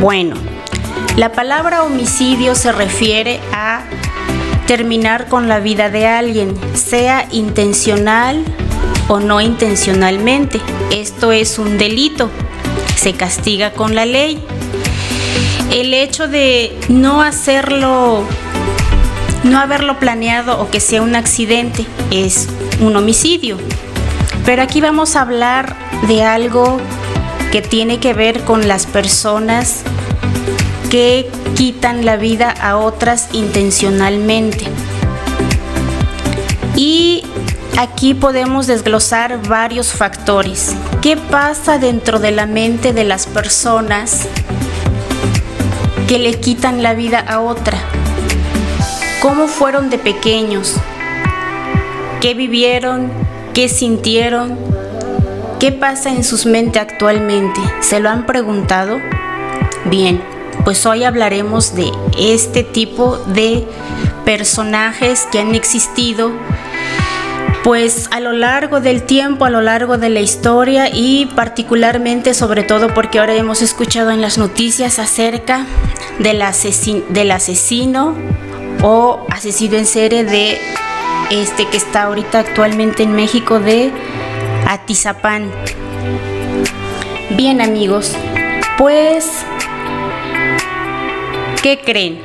Bueno, la palabra homicidio se refiere a terminar con la vida de alguien, sea intencional o no intencionalmente. Esto es un delito, se castiga con la ley. El hecho de no hacerlo, no haberlo planeado o que sea un accidente es un homicidio. Pero aquí vamos a hablar de algo que tiene que ver con las personas que quitan la vida a otras intencionalmente. Y aquí podemos desglosar varios factores. ¿Qué pasa dentro de la mente de las personas que le quitan la vida a otra? ¿Cómo fueron de pequeños? ¿Qué vivieron? ¿Qué sintieron? ¿Qué pasa en sus mentes actualmente? ¿Se lo han preguntado? Bien, pues hoy hablaremos de este tipo de personajes que han existido pues a lo largo del tiempo, a lo largo de la historia y particularmente sobre todo porque ahora hemos escuchado en las noticias acerca del, del asesino o asesino en serie de este que está ahorita actualmente en México de Atizapán. Bien amigos, pues ¿Qué creen?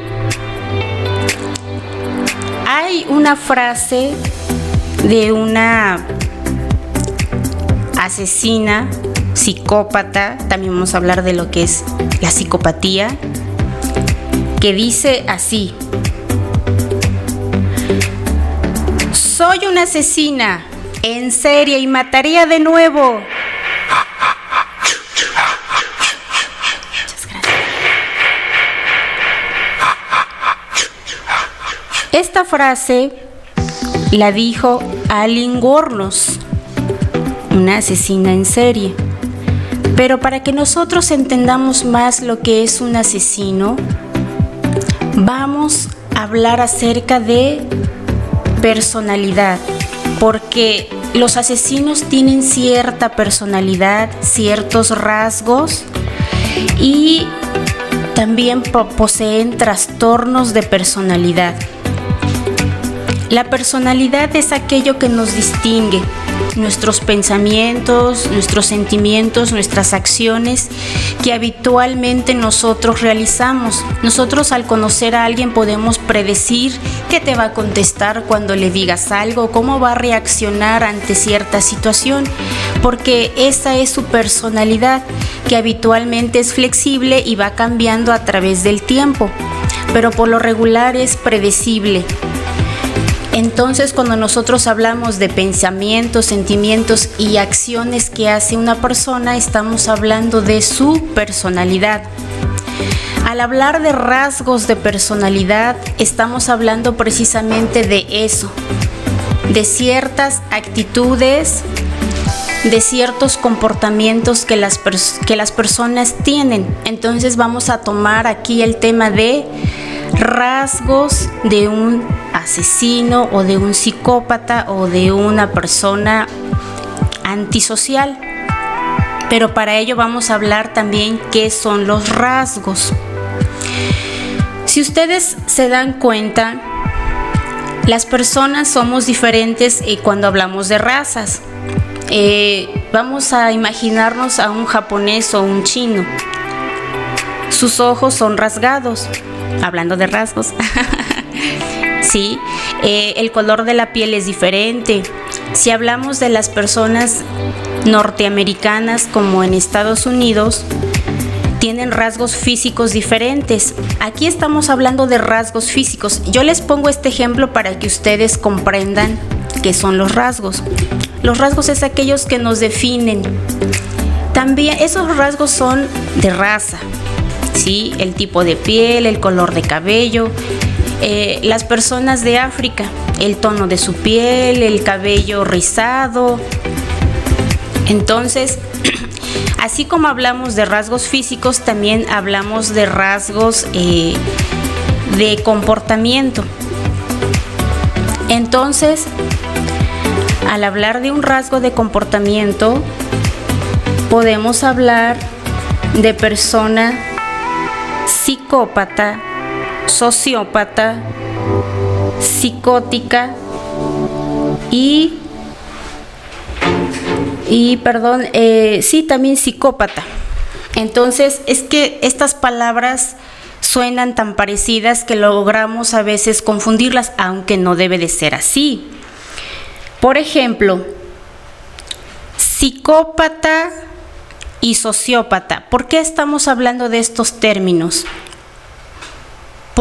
Hay una frase de una asesina, psicópata, también vamos a hablar de lo que es la psicopatía, que dice así, soy una asesina en serie y mataría de nuevo Esta frase la dijo Alin Gornos, una asesina en serie. Pero para que nosotros entendamos más lo que es un asesino, vamos a hablar acerca de personalidad, porque los asesinos tienen cierta personalidad, ciertos rasgos y también poseen trastornos de personalidad. La personalidad es aquello que nos distingue, nuestros pensamientos, nuestros sentimientos, nuestras acciones que habitualmente nosotros realizamos. Nosotros al conocer a alguien podemos predecir qué te va a contestar cuando le digas algo, cómo va a reaccionar ante cierta situación, porque esa es su personalidad, que habitualmente es flexible y va cambiando a través del tiempo, pero por lo regular es predecible. Entonces cuando nosotros hablamos de pensamientos, sentimientos y acciones que hace una persona, estamos hablando de su personalidad. Al hablar de rasgos de personalidad, estamos hablando precisamente de eso, de ciertas actitudes, de ciertos comportamientos que las, que las personas tienen. Entonces vamos a tomar aquí el tema de rasgos de un asesino o de un psicópata o de una persona antisocial. Pero para ello vamos a hablar también qué son los rasgos. Si ustedes se dan cuenta, las personas somos diferentes y cuando hablamos de razas. Eh, vamos a imaginarnos a un japonés o un chino. Sus ojos son rasgados, hablando de rasgos. ¿sí? Eh, el color de la piel es diferente. Si hablamos de las personas norteamericanas como en Estados Unidos, tienen rasgos físicos diferentes. Aquí estamos hablando de rasgos físicos. Yo les pongo este ejemplo para que ustedes comprendan qué son los rasgos. Los rasgos es aquellos que nos definen. También esos rasgos son de raza, ¿sí? El tipo de piel, el color de cabello, eh, las personas de África, el tono de su piel, el cabello rizado. Entonces, así como hablamos de rasgos físicos, también hablamos de rasgos eh, de comportamiento. Entonces, al hablar de un rasgo de comportamiento, podemos hablar de persona psicópata, sociópata, psicótica y, y perdón, eh, sí, también psicópata. Entonces, es que estas palabras suenan tan parecidas que logramos a veces confundirlas, aunque no debe de ser así. Por ejemplo, psicópata y sociópata. ¿Por qué estamos hablando de estos términos?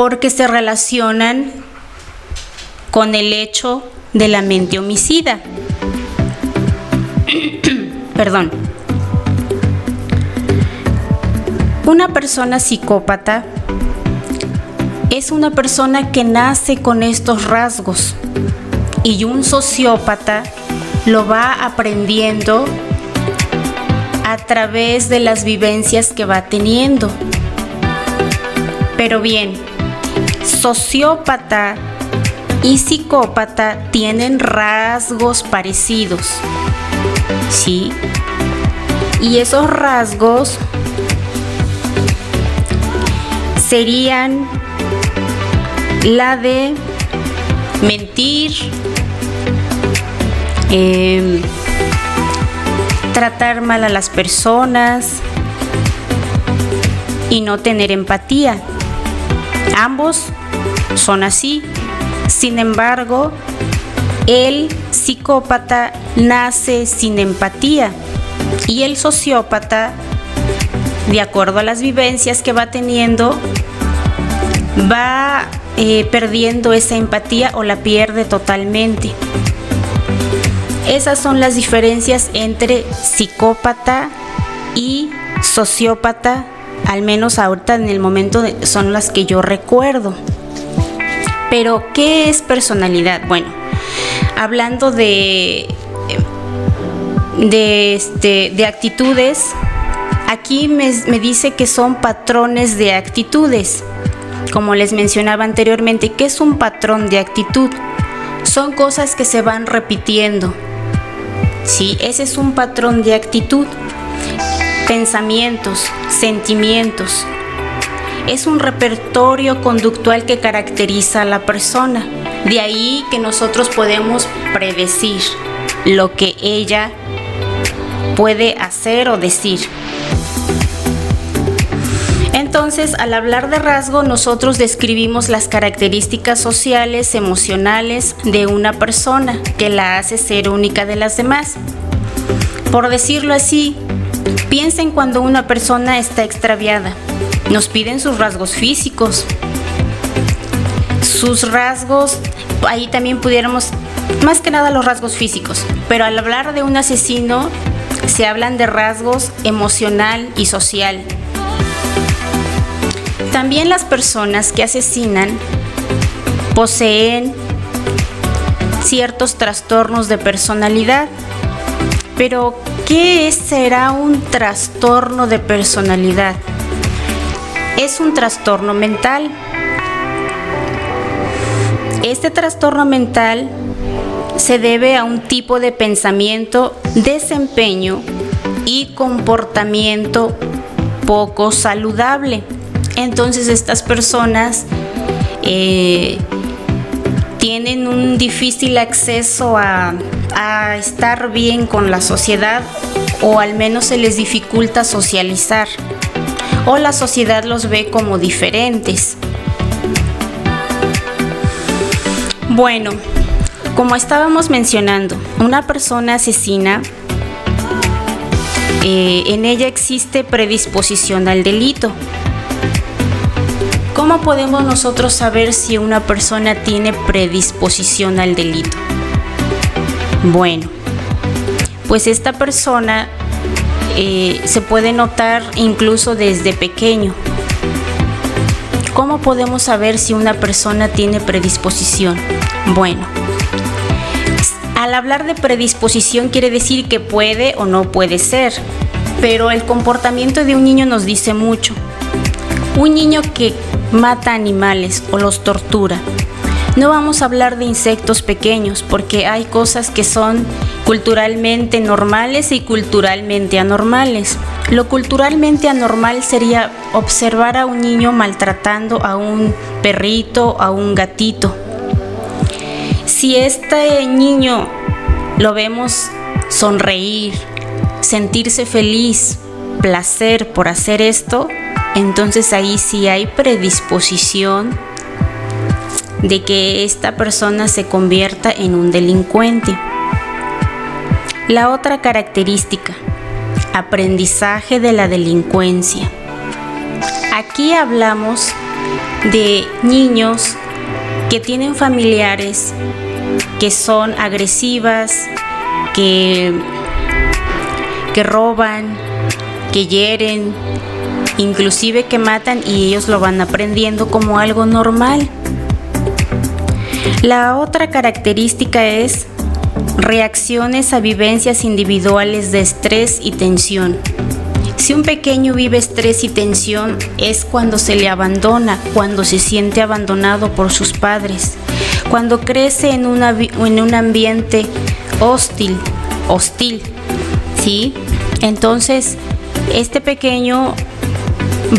Porque se relacionan con el hecho de la mente homicida. Perdón. Una persona psicópata es una persona que nace con estos rasgos y un sociópata lo va aprendiendo a través de las vivencias que va teniendo. Pero bien, sociópata y psicópata tienen rasgos parecidos. ¿Sí? Y esos rasgos serían la de mentir, em, tratar mal a las personas y no tener empatía. Ambos son así. Sin embargo, el psicópata nace sin empatía y el sociópata, de acuerdo a las vivencias que va teniendo, va eh, perdiendo esa empatía o la pierde totalmente. Esas son las diferencias entre psicópata y sociópata, al menos ahorita en el momento son las que yo recuerdo. Pero, ¿qué es personalidad? Bueno, hablando de, de, este, de actitudes, aquí me, me dice que son patrones de actitudes. Como les mencionaba anteriormente, ¿qué es un patrón de actitud? Son cosas que se van repitiendo. Sí, ese es un patrón de actitud. Pensamientos, sentimientos. Es un repertorio conductual que caracteriza a la persona. De ahí que nosotros podemos predecir lo que ella puede hacer o decir. Entonces, al hablar de rasgo, nosotros describimos las características sociales, emocionales de una persona que la hace ser única de las demás. Por decirlo así, piensen cuando una persona está extraviada. Nos piden sus rasgos físicos. Sus rasgos, ahí también pudiéramos, más que nada los rasgos físicos, pero al hablar de un asesino se hablan de rasgos emocional y social también las personas que asesinan poseen ciertos trastornos de personalidad. Pero, ¿qué será un trastorno de personalidad? Es un trastorno mental. Este trastorno mental se debe a un tipo de pensamiento, desempeño y comportamiento poco saludable entonces estas personas eh, tienen un difícil acceso a, a estar bien con la sociedad o al menos se les dificulta socializar o la sociedad los ve como diferentes. Bueno, como estábamos mencionando, una persona asesina, eh, en ella existe predisposición al delito. ¿Cómo podemos nosotros saber si una persona tiene predisposición al delito? Bueno, pues esta persona eh, se puede notar incluso desde pequeño. ¿Cómo podemos saber si una persona tiene predisposición? Bueno, al hablar de predisposición quiere decir que puede o no puede ser, pero el comportamiento de un niño nos dice mucho. Un niño que mata animales o los tortura. No vamos a hablar de insectos pequeños porque hay cosas que son culturalmente normales y culturalmente anormales. Lo culturalmente anormal sería observar a un niño maltratando a un perrito, a un gatito. Si este niño lo vemos sonreír, sentirse feliz, placer por hacer esto, entonces ahí sí hay predisposición de que esta persona se convierta en un delincuente. La otra característica, aprendizaje de la delincuencia. Aquí hablamos de niños que tienen familiares que son agresivas, que, que roban, que hieren, inclusive que matan y ellos lo van aprendiendo como algo normal. La otra característica es reacciones a vivencias individuales de estrés y tensión. Si un pequeño vive estrés y tensión es cuando se le abandona, cuando se siente abandonado por sus padres, cuando crece en, un ambiente hostil, hostil, ¿sí? Entonces, este pequeño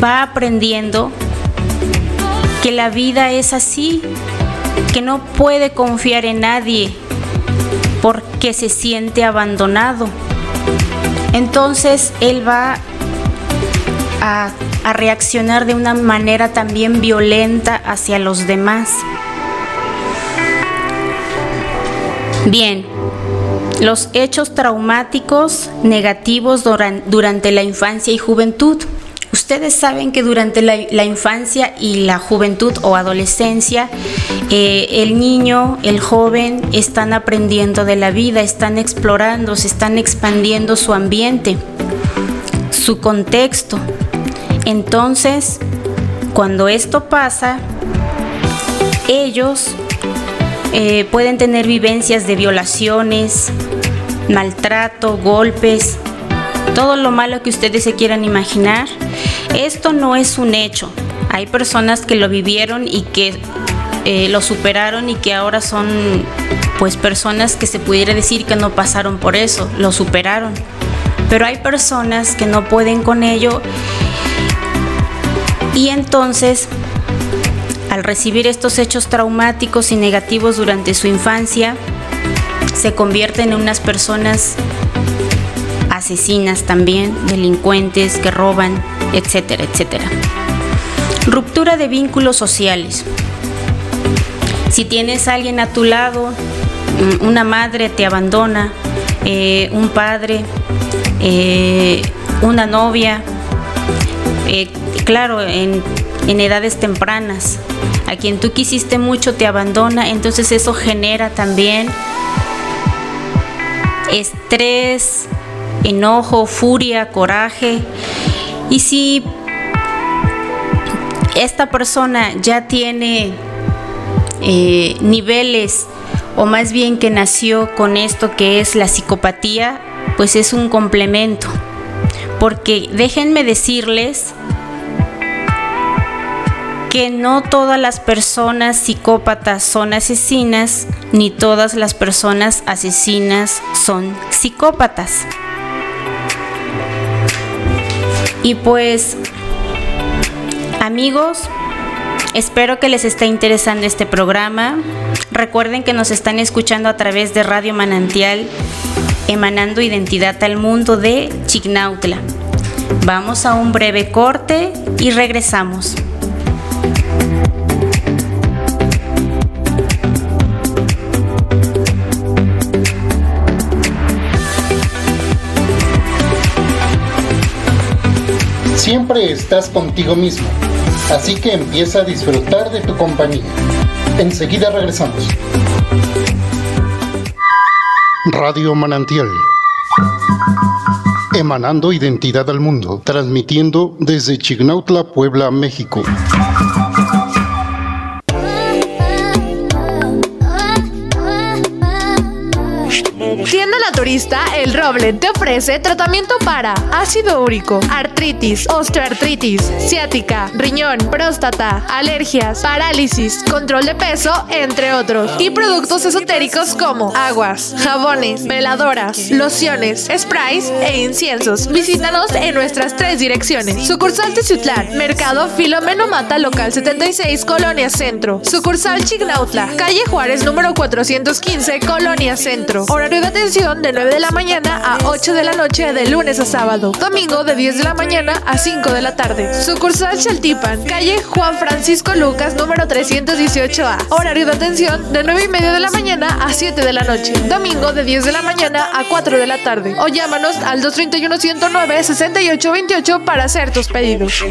va aprendiendo que la vida es así, que no puede confiar en nadie porque se siente abandonado. Entonces él va a, reaccionar de una manera también violenta hacia los demás. Bien, los hechos traumáticos negativos durante la infancia y juventud. Ustedes saben que durante la, infancia y la juventud o adolescencia, eh, el niño, el joven, están aprendiendo de la vida, están explorando, se están expandiendo su ambiente, su contexto. Entonces, cuando esto pasa, ellos eh, pueden tener vivencias de violaciones, maltrato, golpes, todo lo malo que ustedes se quieran imaginar. Esto no es un hecho. Hay personas que lo vivieron y que eh, lo superaron y que ahora son pues personas que se pudiera decir que no pasaron por eso, lo superaron. Pero hay personas que no pueden con ello y entonces al recibir estos hechos traumáticos y negativos durante su infancia, se convierten en unas personas asesinas también, delincuentes que roban, etcétera, etcétera. Ruptura de vínculos sociales. Si tienes a alguien a tu lado, mm, una madre te abandona, eh, un padre, eh, una novia, eh, claro, en, en edades tempranas, a quien tú quisiste mucho te abandona, entonces eso genera también estrés, enojo, furia, coraje. Y si esta persona ya tiene eh, niveles, o más bien que nació con esto que es la psicopatía, pues es un complemento. Porque déjenme decirles que no todas las personas psicópatas son asesinas, ni todas las personas asesinas son psicópatas. Y pues, amigos, espero que les esté interesando este programa. Recuerden que nos están escuchando a través de Radio Manantial, emanando identidad al mundo de Chignautla. Vamos a un breve corte y regresamos. Siempre estás contigo mismo, así que empieza a disfrutar de tu compañía. Enseguida regresamos. Radio Manantial. Emanando identidad al mundo, transmitiendo desde Chignautla, Puebla, México. El Roble te ofrece tratamiento para ácido úrico, artritis, osteoartritis, ciática, riñón, próstata, alergias, parálisis, control de peso, entre otros. Y productos esotéricos como aguas, jabones, veladoras, lociones, sprays e inciensos. Visítanos en nuestras tres direcciones. Sucursal Teciutlán, Mercado Filomeno Mata Local 76, Colonia Centro. Sucursal Chignautla, Calle Juárez número 415, Colonia Centro. Horario de atención de 9 de la mañana a 8 de la noche de lunes a sábado. Domingo de 10 de la mañana a 5 de la tarde. Sucursal Chaltipan, calle Juan Francisco Lucas número 318A. Horario de atención de 9 y media de la mañana a 7 de la noche. Domingo de 10 de la mañana a 4 de la tarde. O llámanos al 231 109 6828 para hacer tus pedidos.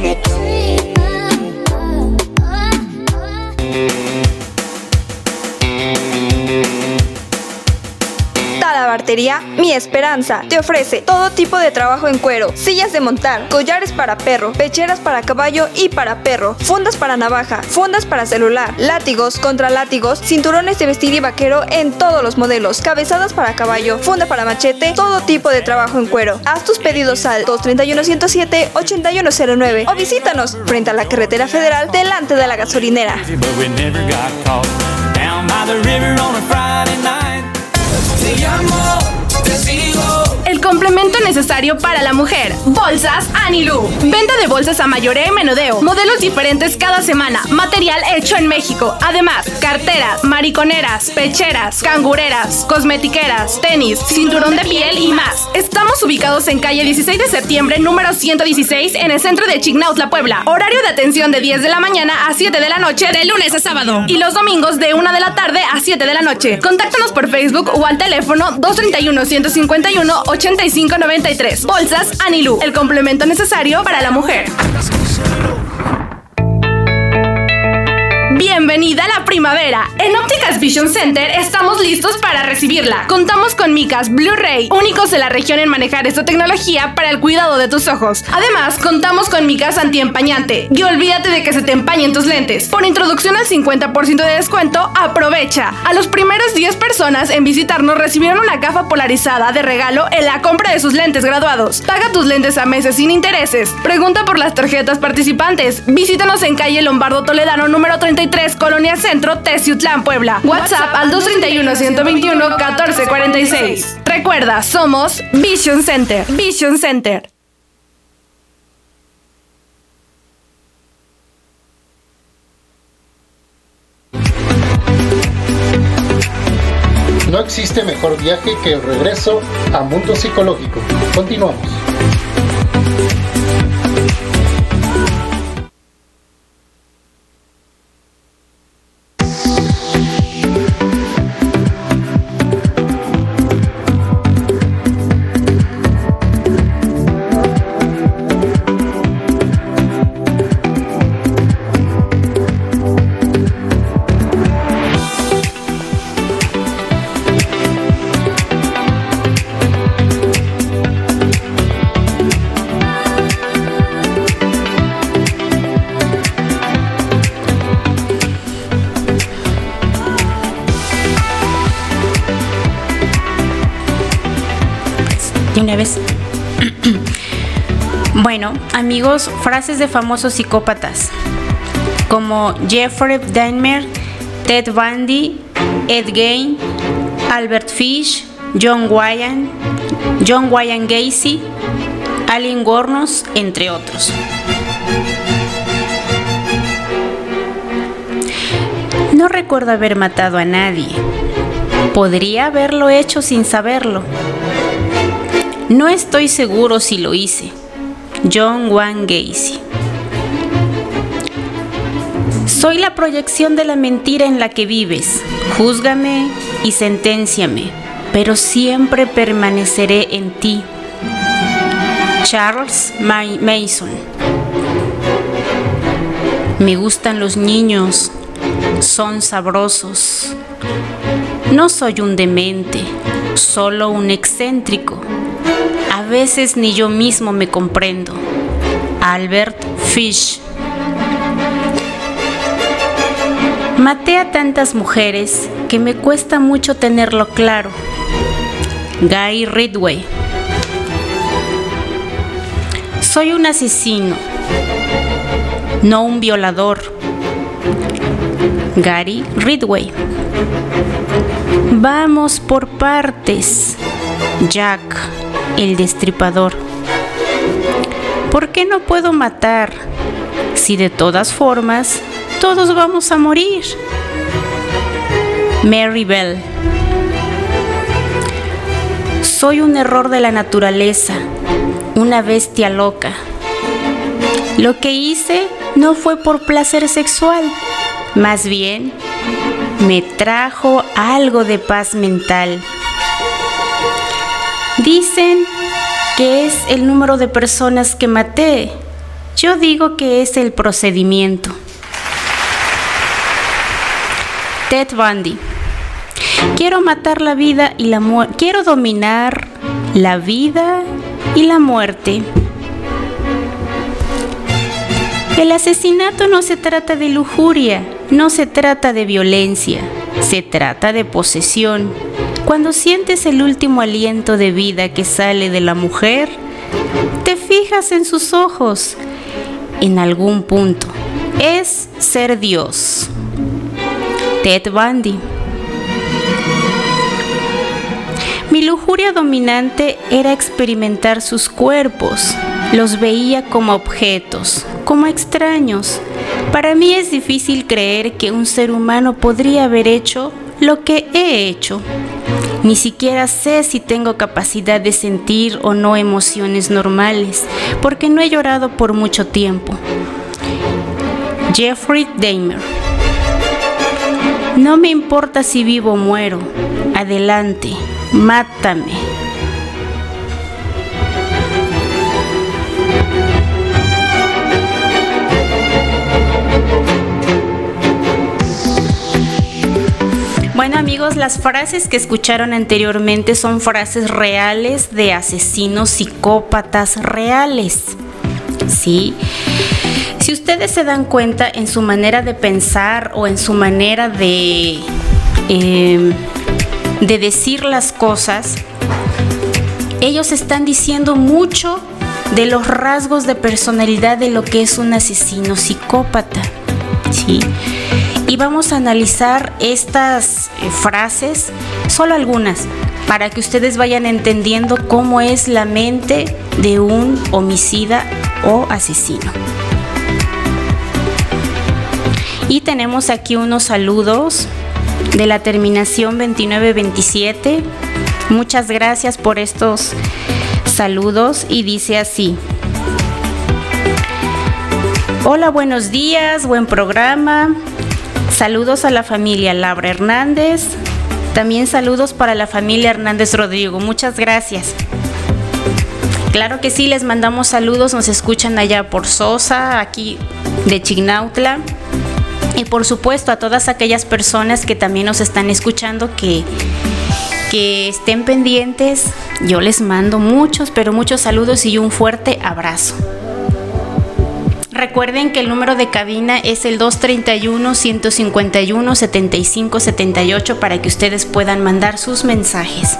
Mi Esperanza te ofrece todo tipo de trabajo en cuero, sillas de montar, collares para perro, pecheras para caballo y para perro, fundas para navaja, fundas para celular, látigos, contra látigos, cinturones de vestir y vaquero en todos los modelos, cabezadas para caballo, funda para machete, todo tipo de trabajo en cuero. Haz tus pedidos al 231-107-8109 o visítanos frente a la carretera federal delante de la gasolinera. Te llamo, te sigo. El complemento necesario para la mujer. Bolsas Anilú. Venta de bolsas a mayoreo y menudeo. Modelos diferentes cada semana. Material hecho en México. Además, carteras, mariconeras, pecheras, cangureras, cosmetiqueras, tenis, cinturón de piel y más. Estamos ubicados en calle 16 de septiembre, número 116, en el centro de Chignautla, Puebla. Horario de atención de 10 de la mañana a 7 de la noche, de lunes a sábado. Y los domingos de 1 de la tarde a 7 de la noche. Contáctanos por Facebook o al teléfono 231 151 8593. Bolsas Anilú, el complemento necesario para la mujer. Bienvenida a la primavera. En Ópticas Vision Center estamos listos para recibirla. Contamos con micas Blu-ray, únicos de la región en manejar esta tecnología para el cuidado de tus ojos. Además, contamos con micas antiempañante. Y olvídate de que se te empañen tus lentes. Por introducción al 50% de descuento, aprovecha. A los primeros 10 personas en visitarnos recibieron una gafa polarizada de regalo en la compra de sus lentes graduados. Paga tus lentes a meses sin intereses. Pregunta por las tarjetas participantes. Visítanos en calle Lombardo Toledano número 33 Colonia Centro, Teciutlán, Puebla. WhatsApp al 231-121-1446. Recuerda, somos Vision Center. Vision Center. No existe mejor viaje que el regreso a Mundo Psicológico. Continuamos. Una vez. bueno, amigos, frases de famosos psicópatas como Jeffrey Dahmer, Ted Bundy, Ed Gein, Albert Fish, John Wayne, John Wayne Gacy, Allen Gornos, entre otros. No recuerdo haber matado a nadie. Podría haberlo hecho sin saberlo. No estoy seguro si lo hice. John Wayne Gacy. Soy la proyección de la mentira en la que vives. Júzgame y senténciame, pero siempre permaneceré en ti. Charles Mason. Me gustan los niños, son sabrosos. No soy un demente, solo un excéntrico. A veces ni yo mismo me comprendo. Albert Fish. Maté a tantas mujeres que me cuesta mucho tenerlo claro. Guy Ridway. Soy un asesino, no un violador. Gary Ridway. Vamos por partes. Jack, el destripador. ¿Por qué no puedo matar si de todas formas todos vamos a morir? Mary Bell. Soy un error de la naturaleza, una bestia loca. Lo que hice no fue por placer sexual, más bien me trajo algo de paz mental. Dicen que es el número de personas que maté. Yo digo que es el procedimiento. Ted Bundy. Quiero matar la vida y la muerte. Quiero dominar la vida y la muerte. El asesinato no se trata de lujuria, no se trata de violencia, se trata de posesión. Cuando sientes el último aliento de vida que sale de la mujer, te fijas en sus ojos, en algún punto. Es ser Dios. Ted Bundy. Mi lujuria dominante era experimentar sus cuerpos. Los veía como objetos, como extraños. Para mí es difícil creer que un ser humano podría haber hecho lo que he hecho. Ni siquiera sé si tengo capacidad de sentir o no emociones normales, porque no he llorado por mucho tiempo. Jeffrey Dahmer No me importa si vivo o muero. Adelante, mátame. Amigos, las frases que escucharon anteriormente son frases reales de asesinos psicópatas reales. ¿Sí? Si ustedes se dan cuenta en su manera de pensar o en su manera de, eh, de decir las cosas, ellos están diciendo mucho de los rasgos de personalidad de lo que es un asesino psicópata. ¿sí? Y vamos a analizar estas eh, frases, solo algunas, para que ustedes vayan entendiendo cómo es la mente de un homicida o asesino. Y tenemos aquí unos saludos de la terminación 2927. Muchas gracias por estos saludos y dice así. Hola, buenos días, buen programa. Saludos a la familia Laura Hernández. También saludos para la familia Hernández Rodrigo. Muchas gracias. Claro que sí, les mandamos saludos. Nos escuchan allá por Sosa, aquí de Chignautla. Y por supuesto a todas aquellas personas que también nos están escuchando que, que estén pendientes. Yo les mando muchos, pero muchos saludos y un fuerte abrazo. Recuerden que el número de cabina es el 231-151-7578 para que ustedes puedan mandar sus mensajes.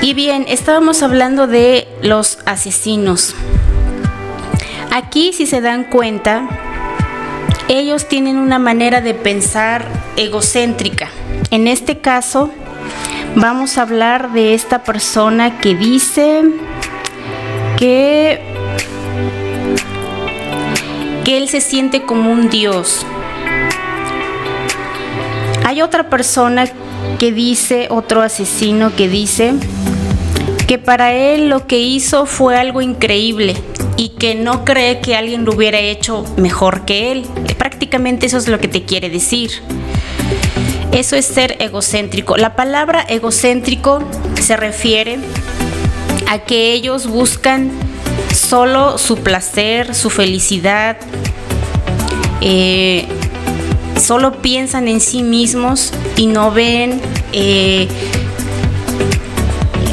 Y bien, estábamos hablando de los asesinos. Aquí, si se dan cuenta, ellos tienen una manera de pensar egocéntrica. En este caso, vamos a hablar de esta persona que dice que que él se siente como un dios. Hay otra persona que dice, otro asesino que dice, que para él lo que hizo fue algo increíble y que no cree que alguien lo hubiera hecho mejor que él. Prácticamente eso es lo que te quiere decir. Eso es ser egocéntrico. La palabra egocéntrico se refiere a que ellos buscan solo su placer, su felicidad, eh, solo piensan en sí mismos y no ven eh,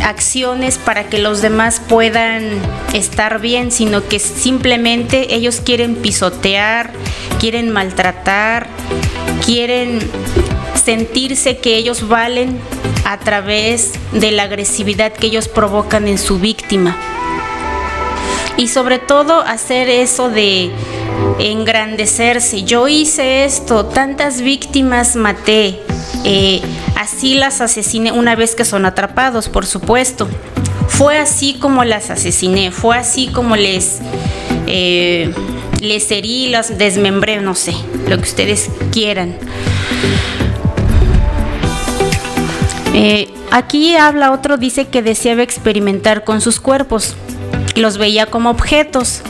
acciones para que los demás puedan estar bien, sino que simplemente ellos quieren pisotear, quieren maltratar, quieren sentirse que ellos valen a través de la agresividad que ellos provocan en su víctima. Y sobre todo hacer eso de engrandecerse. Yo hice esto, tantas víctimas maté, eh, así las asesiné una vez que son atrapados, por supuesto. Fue así como las asesiné, fue así como les, eh, les herí, las desmembré, no sé, lo que ustedes quieran. Eh, aquí habla otro, dice que deseaba experimentar con sus cuerpos, los veía como objetos.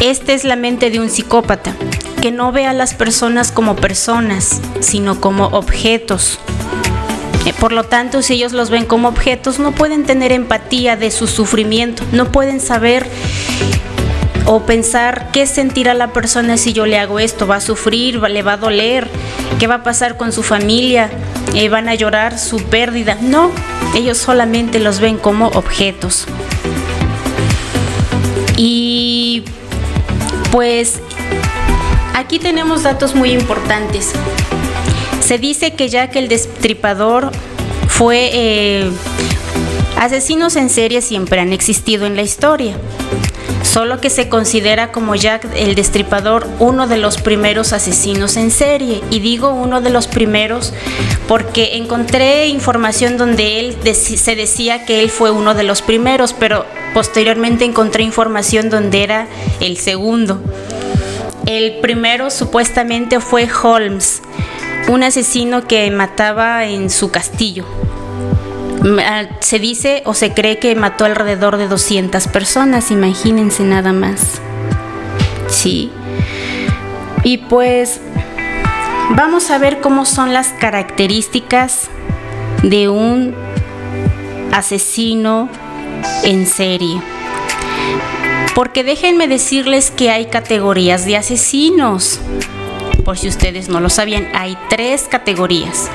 Esta es la mente de un psicópata, que no ve a las personas como personas, sino como objetos. Eh, por lo tanto, si ellos los ven como objetos, no pueden tener empatía de su sufrimiento, no pueden saber o pensar qué sentirá la persona si yo le hago esto, va a sufrir, le va a doler, qué va a pasar con su familia, eh, van a llorar su pérdida. No, ellos solamente los ven como objetos. Y pues aquí tenemos datos muy importantes. Se dice que Jack el Destripador fue... Eh, asesinos en serie siempre han existido en la historia solo que se considera como Jack el Destripador uno de los primeros asesinos en serie. Y digo uno de los primeros porque encontré información donde él se decía que él fue uno de los primeros, pero posteriormente encontré información donde era el segundo. El primero supuestamente fue Holmes, un asesino que mataba en su castillo. Ah, se dice o se cree que mató alrededor de 200 personas, imagínense nada más. Sí. Y pues vamos a ver cómo son las características de un asesino en serie. Porque déjenme decirles que hay categorías de asesinos. Por si ustedes no lo sabían, hay tres categorías.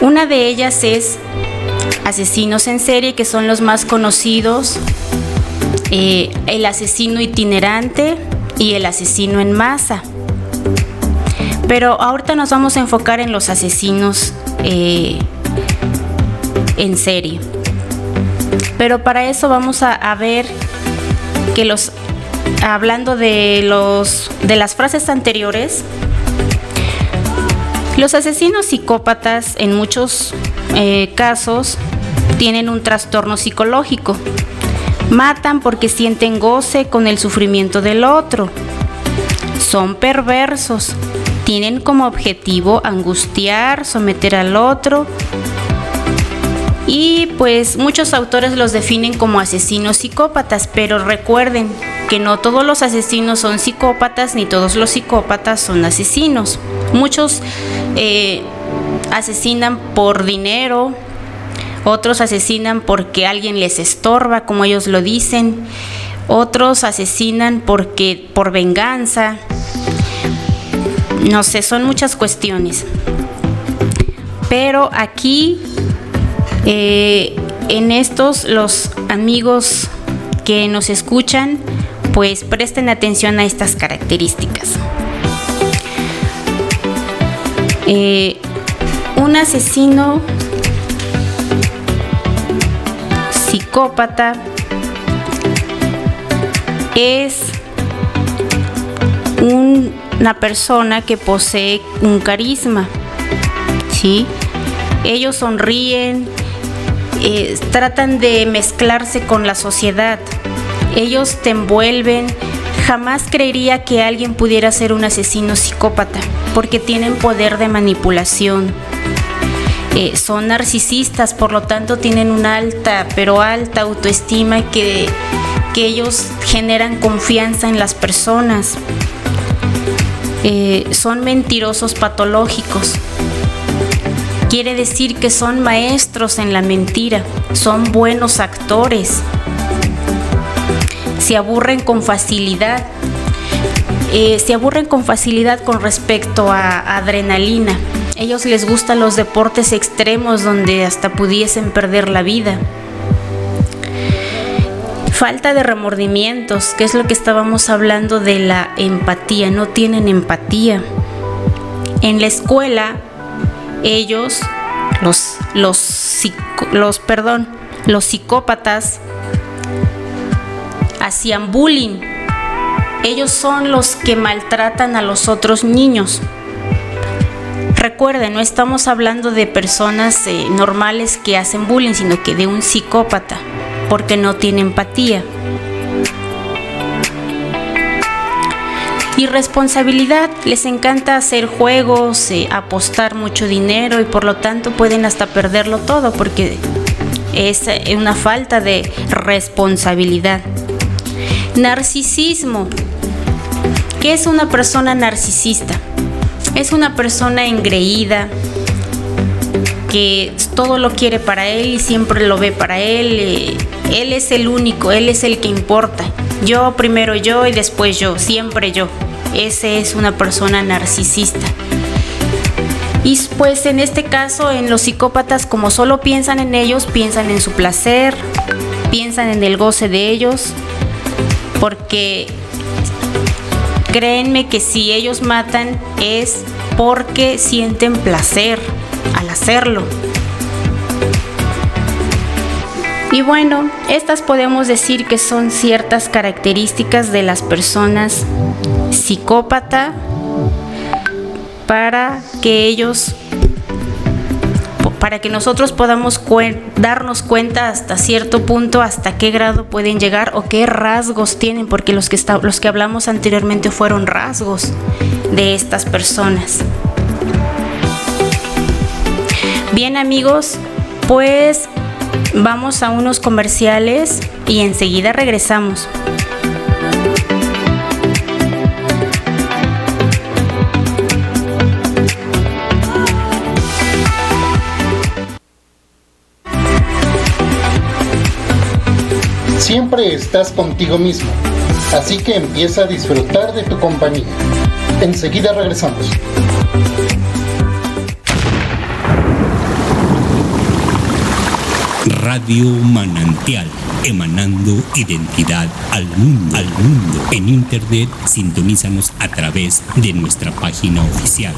Una de ellas es asesinos en serie, que son los más conocidos, eh, el asesino itinerante y el asesino en masa. Pero ahorita nos vamos a enfocar en los asesinos eh, en serie. Pero para eso vamos a, a, ver que los hablando de los de las frases anteriores, los asesinos psicópatas en muchos eh, casos tienen un trastorno psicológico. Matan porque sienten goce con el sufrimiento del otro. Son perversos. Tienen como objetivo angustiar, someter al otro. Y pues muchos autores los definen como asesinos psicópatas, pero recuerden que no todos los asesinos son psicópatas ni todos los psicópatas son asesinos. Muchos eh, asesinan por dinero, otros asesinan porque alguien les estorba, como ellos lo dicen, otros asesinan porque por venganza. No sé, son muchas cuestiones. Pero aquí, eh, en estos, los amigos que nos escuchan, pues presten atención a estas características. Eh, un asesino psicópata es una persona que posee un carisma. ¿sí? Ellos sonríen, eh, tratan de mezclarse con la sociedad. Ellos te envuelven, Jamás creería que alguien pudiera ser un asesino psicópata, porque tienen poder de manipulación. Eh, son narcisistas, por lo tanto tienen una alta, pero alta autoestima que, que ellos generan confianza en las personas. Eh, son mentirosos patológicos. Quiere decir que son maestros en la mentira, son buenos actores se aburren con facilidad. Eh, se aburren con facilidad con respecto a, adrenalina. Ellos les gustan los deportes extremos donde hasta pudiesen perder la vida. Falta de remordimientos, que es lo que estábamos hablando de la empatía. No tienen empatía. En la escuela, ellos los, los, los, perdón, los psicópatas hacían bullying. Ellos son los que maltratan a los otros niños. Recuerden, no estamos hablando de personas eh, normales que hacen bullying, sino que de un psicópata, porque no tiene empatía. Irresponsabilidad, les encanta hacer juegos, eh, apostar mucho dinero y por lo tanto pueden hasta perderlo todo porque es eh, una falta de responsabilidad. Narcisismo. ¿Qué es una persona narcisista? Es una persona engreída, que todo lo quiere para él y siempre lo ve para él. Eh, él es el único, él es el que importa. Yo primero yo y después yo, siempre yo. Ese es una persona narcisista. Y pues en este caso, en los psicópatas, como solo piensan en ellos, piensan en su placer, piensan en el goce de ellos, porque Créenme que si ellos matan es porque sienten placer al hacerlo. Y bueno, estas podemos decir que son ciertas características de las personas psicópata para que ellos para que nosotros podamos darnos cuenta hasta cierto punto hasta qué grado pueden llegar o qué rasgos tienen, porque los que, los que hablamos anteriormente fueron rasgos de estas personas. Bien amigos, pues vamos a unos comerciales y enseguida regresamos. Siempre estás contigo mismo, así que empieza a disfrutar de tu compañía. Enseguida regresamos. Radio Manantial, emanando identidad al mundo, al mundo. En internet, sintonízanos a través de nuestra página oficial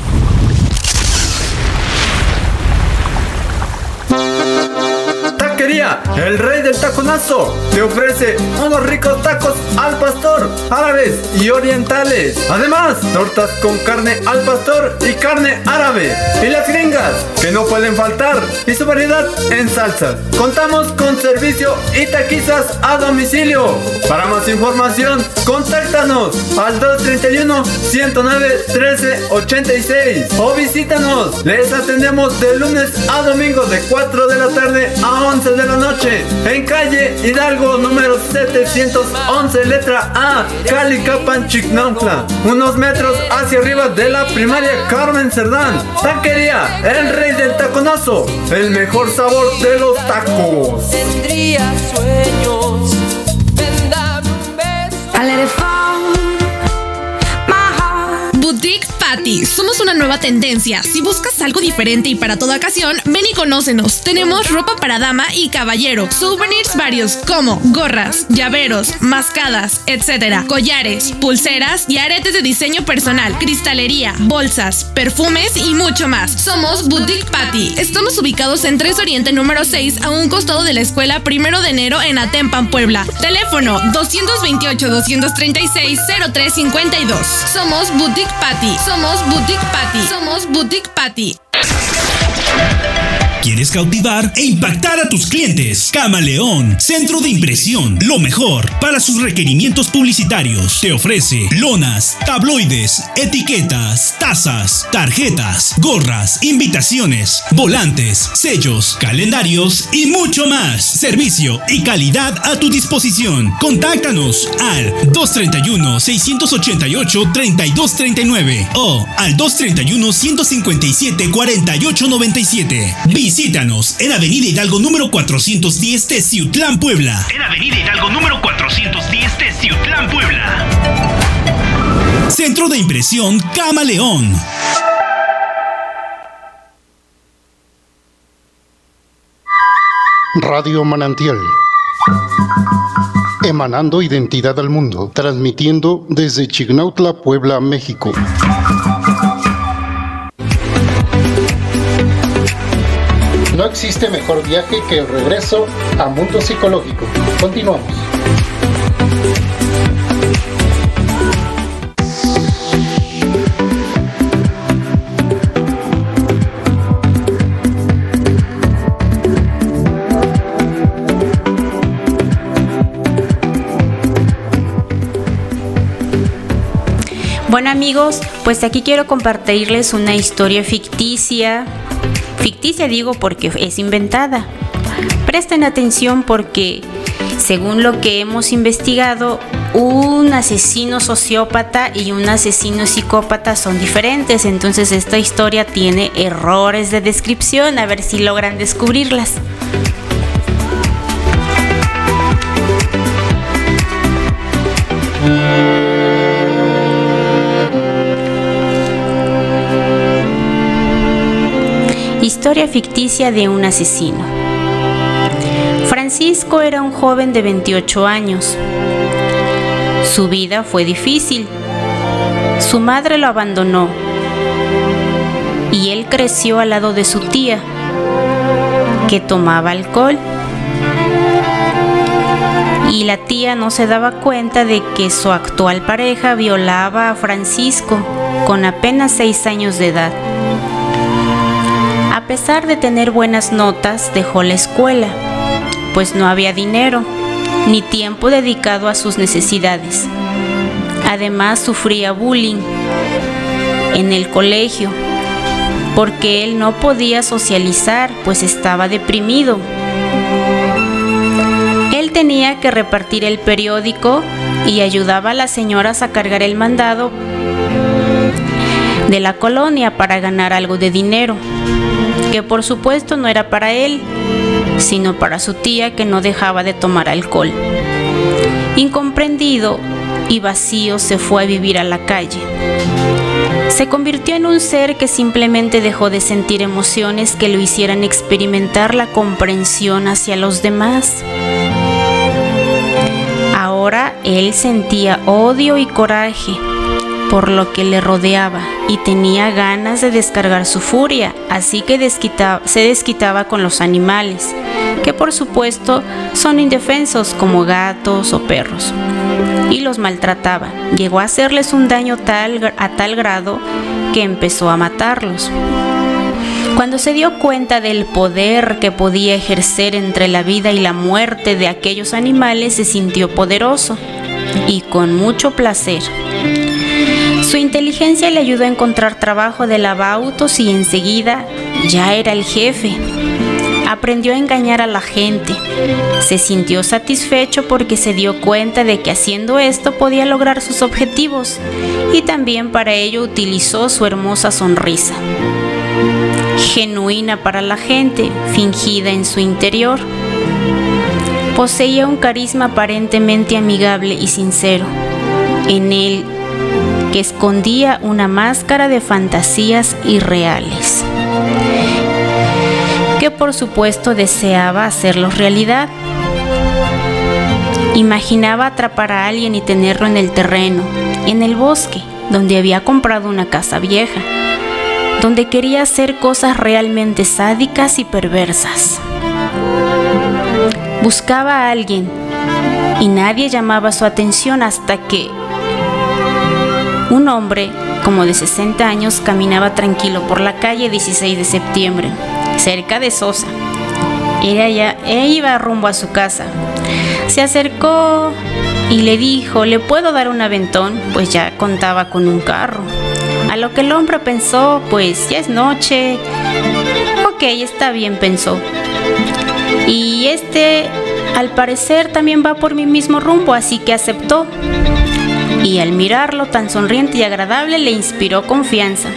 el rey del taconazo, te ofrece unos ricos tacos al pastor, árabes y orientales. Además, tortas con carne al pastor y carne árabe. Y las gringas, que no pueden faltar, y su variedad en salsas. Contamos con servicio y taquizas a domicilio. Para más información, contáctanos al 231-109-1386 o visítanos. Les atendemos de lunes a domingo de 4 de la tarde a 11 de la noche, en calle Hidalgo número 711, letra A, Calicapan, Chicnautla, unos metros hacia arriba de la primaria Carmen Cerdán. Taquería, el rey del taconazo, el mejor sabor de los tacos. Tendría sueños, Boutique Somos una nueva tendencia. Si buscas algo diferente y para toda ocasión, ven y conócenos. Tenemos ropa para dama y caballero, souvenirs varios como gorras, llaveros, mascadas, etc. Collares, pulseras y aretes de diseño personal, cristalería, bolsas, perfumes y mucho más. Somos Boutique Patty. Estamos ubicados en 3 Oriente número 6 a un costado de la escuela primero de enero en Atempan, Puebla. Teléfono 228 236 0352. Somos Boutique Patty. Somos Boutique Patty. Somos Boutique Patty. ¿Quieres cautivar e impactar a tus clientes? Camaleón, centro de impresión, lo mejor para sus requerimientos publicitarios. Te ofrece lonas, tabloides, etiquetas, tazas, tarjetas, gorras, invitaciones, volantes, sellos, calendarios y mucho más. Servicio y calidad a tu disposición. Contáctanos al 231-688-3239 o al 231-157-4897. Visítanos en Avenida Hidalgo número 410 de Ciutlán, Puebla. En Avenida Hidalgo número 410 de Ciutlán, Puebla. Centro de Impresión Camaleón. Radio Manantial. Emanando identidad al mundo, transmitiendo desde Chignautla, Puebla, México. No existe mejor viaje que el regreso a Mundo Psicológico. Continuamos. Bueno amigos, pues aquí quiero compartirles una historia ficticia. Ficticia digo porque es inventada. Presten atención porque según lo que hemos investigado, un asesino sociópata y un asesino psicópata son diferentes. Entonces esta historia tiene errores de descripción. A ver si logran descubrirlas. Ficticia de un asesino. Francisco era un joven de 28 años. Su vida fue difícil. Su madre lo abandonó y él creció al lado de su tía, que tomaba alcohol. Y la tía no se daba cuenta de que su actual pareja violaba a Francisco con apenas 6 años de edad. A pesar de tener buenas notas, dejó la escuela, pues no había dinero ni tiempo dedicado a sus necesidades. Además, sufría bullying en el colegio, porque él no podía socializar, pues estaba deprimido. Él tenía que repartir el periódico y ayudaba a las señoras a cargar el mandado de la colonia para ganar algo de dinero que por supuesto no era para él, sino para su tía que no dejaba de tomar alcohol. Incomprendido y vacío se fue a vivir a la calle. Se convirtió en un ser que simplemente dejó de sentir emociones que lo hicieran experimentar la comprensión hacia los demás. Ahora él sentía odio y coraje por lo que le rodeaba y tenía ganas de descargar su furia, así que se desquitaba con los animales, que por supuesto son indefensos como gatos o perros, y los maltrataba. Llegó a hacerles un daño tal, a tal grado que empezó a matarlos. Cuando se dio cuenta del poder que podía ejercer entre la vida y la muerte de aquellos animales, se sintió poderoso y con mucho placer. Su inteligencia le ayudó a encontrar trabajo de lavautos y enseguida ya era el jefe. Aprendió a engañar a la gente. Se sintió satisfecho porque se dio cuenta de que haciendo esto podía lograr sus objetivos y también para ello utilizó su hermosa sonrisa. Genuina para la gente, fingida en su interior. Poseía un carisma aparentemente amigable y sincero. En él que escondía una máscara de fantasías irreales, que por supuesto deseaba hacerlos realidad. Imaginaba atrapar a alguien y tenerlo en el terreno, en el bosque, donde había comprado una casa vieja, donde quería hacer cosas realmente sádicas y perversas. Buscaba a alguien y nadie llamaba su atención hasta que un hombre, como de 60 años, caminaba tranquilo por la calle 16 de septiembre, cerca de Sosa. Era ya, e iba rumbo a su casa. Se acercó y le dijo, ¿le puedo dar un aventón? Pues ya contaba con un carro. A lo que el hombre pensó, pues ya es noche. Ok, está bien, pensó. Y este, al parecer, también va por mi mismo rumbo, así que aceptó y al mirarlo tan sonriente y agradable le inspiró confianza.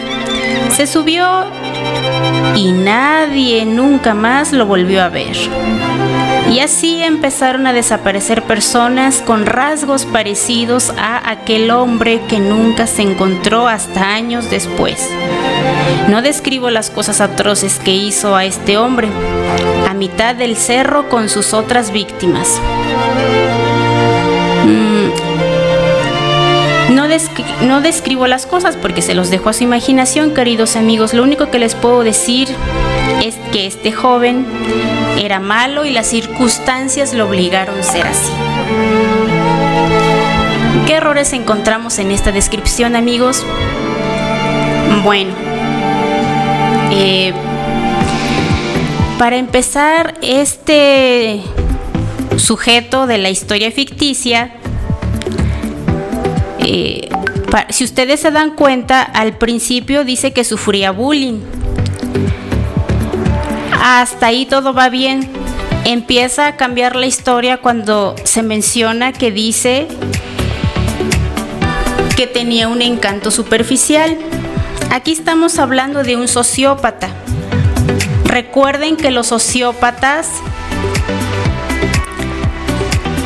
Se subió y nadie nunca más lo volvió a ver. Y así empezaron a desaparecer personas con rasgos parecidos a aquel hombre que nunca se encontró hasta años después. No describo las cosas atroces que hizo a este hombre, a mitad del cerro con sus otras víctimas. No, describo las cosas porque se los dejo a su imaginación, queridos amigos. Lo único que les puedo decir es que este joven era malo y las circunstancias lo obligaron a ser así. ¿Qué errores encontramos en esta descripción, amigos? Bueno, eh, para empezar, este sujeto de la historia ficticia, eh, si ustedes se dan cuenta, al principio dice que sufría bullying. Hasta ahí todo va bien. Empieza a cambiar la historia cuando se menciona que dice que tenía un encanto superficial. Aquí estamos hablando de un sociópata. Recuerden que los sociópatas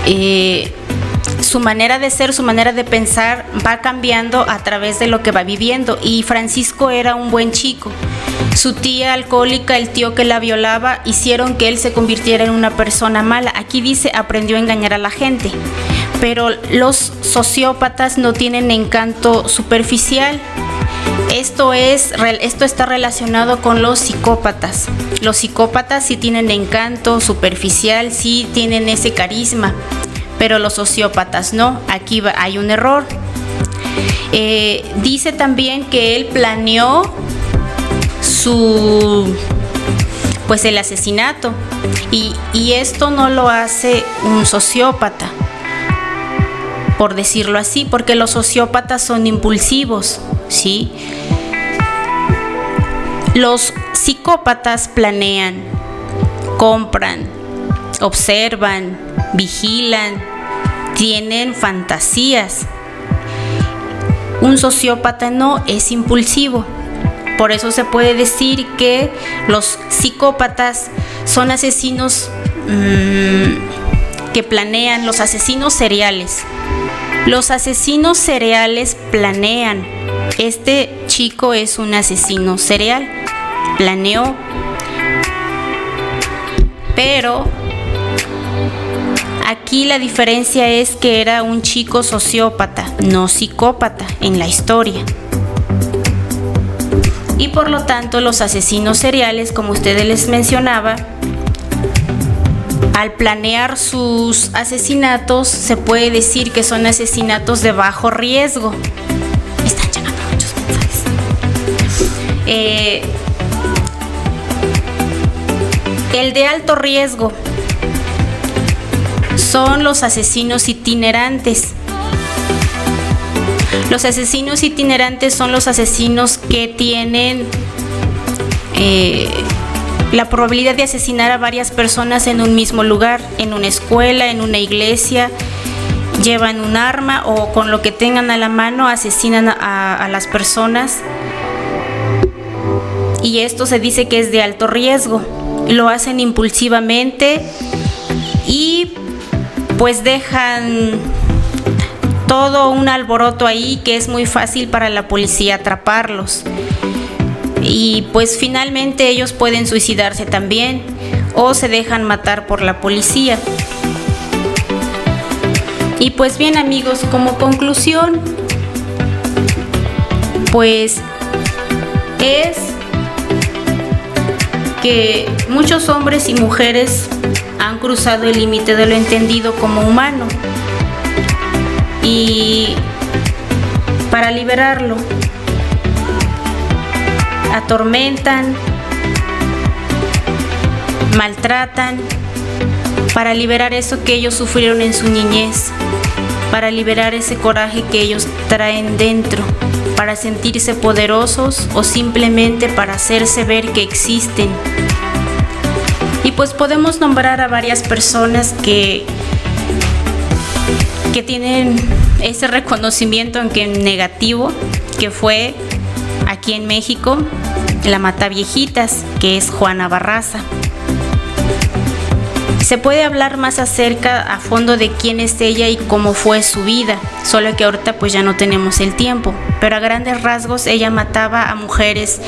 eh, su manera de ser, su manera de pensar va cambiando a través de lo que va viviendo. Y Francisco era un buen chico. Su tía alcohólica, el tío que la violaba, hicieron que él se convirtiera en una persona mala. Aquí dice, aprendió a engañar a la gente. Pero los sociópatas no tienen encanto superficial. Esto, es, esto está relacionado con los psicópatas. Los psicópatas sí tienen encanto superficial, sí tienen ese carisma pero los sociópatas no. Aquí hay un error. Eh, dice también que él planeó su pues el asesinato y, y, esto no lo hace un sociópata por decirlo así porque los sociópatas son impulsivos sí los psicópatas planean compran observan vigilan, tienen fantasías. Un sociópata no es impulsivo. Por eso se puede decir que los psicópatas son asesinos mm, que planean, los asesinos seriales. Los asesinos seriales planean. Este chico es un asesino serial. Planeó. Pero Aquí la diferencia es que era un chico sociópata, no psicópata en la historia. Y por lo tanto los asesinos seriales, como ustedes les mencionaba, al planear sus asesinatos se puede decir que son asesinatos de bajo riesgo. Están llegando muchos mensajes. Eh, el de alto riesgo son los asesinos itinerantes. Los asesinos itinerantes son los asesinos que tienen eh, la probabilidad de asesinar a varias personas en un mismo lugar, en una escuela, en una iglesia, llevan un arma o con lo que tengan a la mano asesinan a, a las personas. Y esto se dice que es de alto riesgo. Lo hacen impulsivamente y pues dejan todo un alboroto ahí que es muy fácil para la policía atraparlos. Y pues finalmente ellos pueden suicidarse también o se dejan matar por la policía. Y pues bien amigos, como conclusión, pues es que muchos hombres y mujeres han cruzado el límite de lo entendido como humano. Y para liberarlo, atormentan, maltratan, para liberar eso que ellos sufrieron en su niñez, para liberar ese coraje que ellos traen dentro, para sentirse poderosos o simplemente para hacerse ver que existen y pues podemos nombrar a varias personas que, que tienen ese reconocimiento, aunque negativo, que fue aquí en México la Mata Viejitas, que es Juana Barraza. Se puede hablar más acerca a fondo de quién es ella y cómo fue su vida, solo que ahorita pues ya no tenemos el tiempo. Pero a grandes rasgos ella mataba a mujeres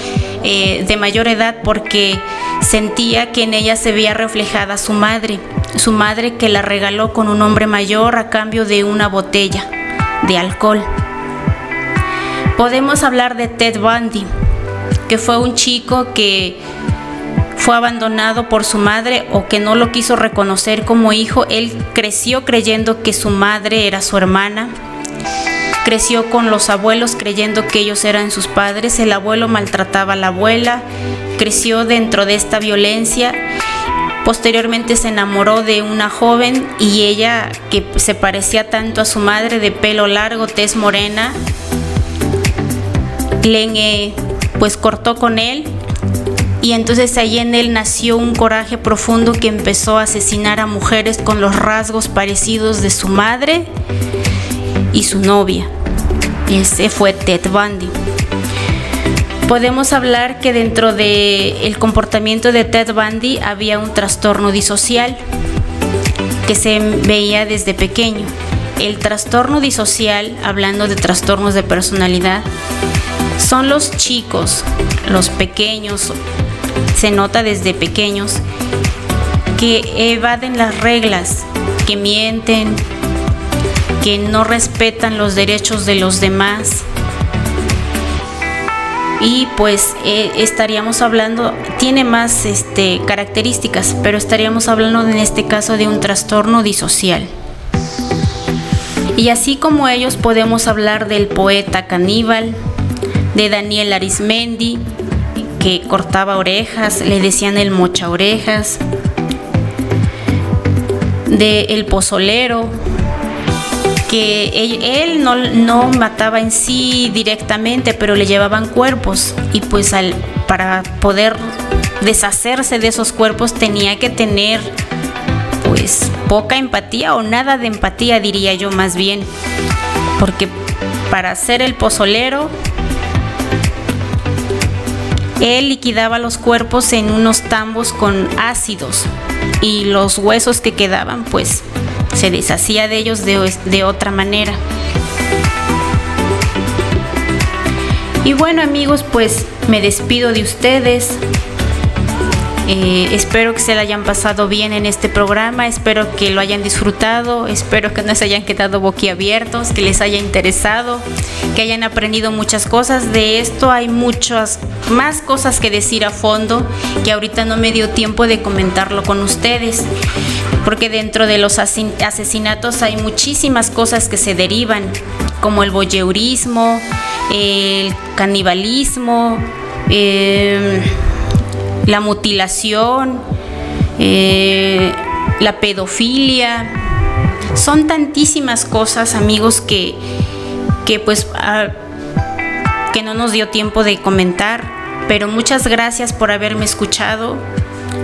eh, de mayor edad porque sentía que en ella se veía reflejada su madre, su madre que la regaló con un hombre mayor a cambio de una botella de alcohol. Podemos hablar de Ted Bundy, que fue un chico que fue abandonado por su madre o que no lo quiso reconocer como hijo, él creció creyendo que su madre era su hermana. Creció con los abuelos creyendo que ellos eran sus padres. El abuelo maltrataba a la abuela. Creció dentro de esta violencia. Posteriormente se enamoró de una joven y ella, que se parecía tanto a su madre, de pelo largo, tez morena, Len pues cortó con él y entonces ahí en él nació un coraje profundo que empezó a asesinar a mujeres con los rasgos parecidos de su madre y su novia. Ese fue Ted Bundy. Podemos hablar que dentro del el comportamiento de Ted Bundy había un trastorno disocial que se veía desde pequeño. El trastorno disocial, hablando de trastornos de personalidad, son los chicos, los pequeños, se nota desde pequeños, que evaden las reglas, que mienten, que no respetan los derechos de los demás. Y pues eh, estaríamos hablando, tiene más este, características, pero estaríamos hablando en este caso de un trastorno disocial. Y así como ellos podemos hablar del poeta caníbal, de Daniel Arismendi, que cortaba orejas, le decían el mocha orejas, de El Pozolero, que él, no, no, mataba en sí directamente, pero le llevaban cuerpos. Y pues al, para poder deshacerse de esos cuerpos tenía que tener pues poca empatía o nada de empatía diría yo más bien, porque para ser el pozolero él liquidaba los cuerpos en unos tambos con ácidos y los huesos que quedaban pues se deshacía de ellos de, otra manera. Y bueno amigos, pues me despido de ustedes. Eh, espero que se la hayan pasado bien en este programa, espero que lo hayan disfrutado, espero que no se hayan quedado boquiabiertos, que les haya interesado, que hayan aprendido muchas cosas. De esto hay muchas más cosas que decir a fondo que ahorita no me dio tiempo de comentarlo con ustedes, porque dentro de los asesinatos hay muchísimas cosas que se derivan, como el voyeurismo, el canibalismo, eh, la mutilación, eh, la pedofilia. Son tantísimas cosas, amigos, que, que pues ah, que no nos dio tiempo de comentar. Pero muchas gracias por haberme escuchado.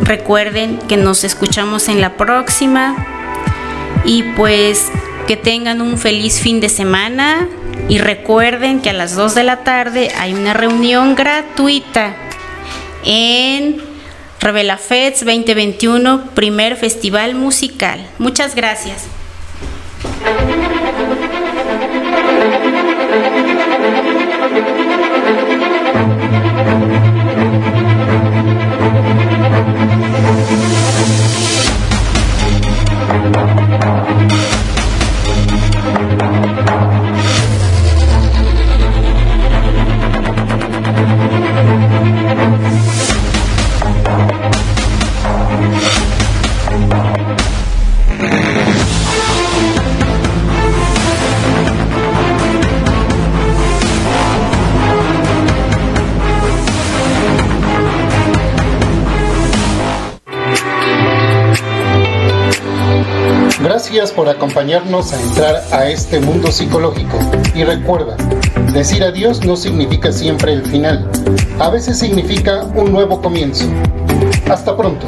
Recuerden que nos escuchamos en la próxima. Y pues que tengan un feliz fin de semana. Y recuerden que a las 2 de la tarde hay una reunión gratuita en Revela Feds 2021, primer festival musical. Muchas gracias. Acompañarnos a entrar a este mundo psicológico. Y recuerda, decir adiós no significa siempre el final. A veces significa un nuevo comienzo. Hasta pronto.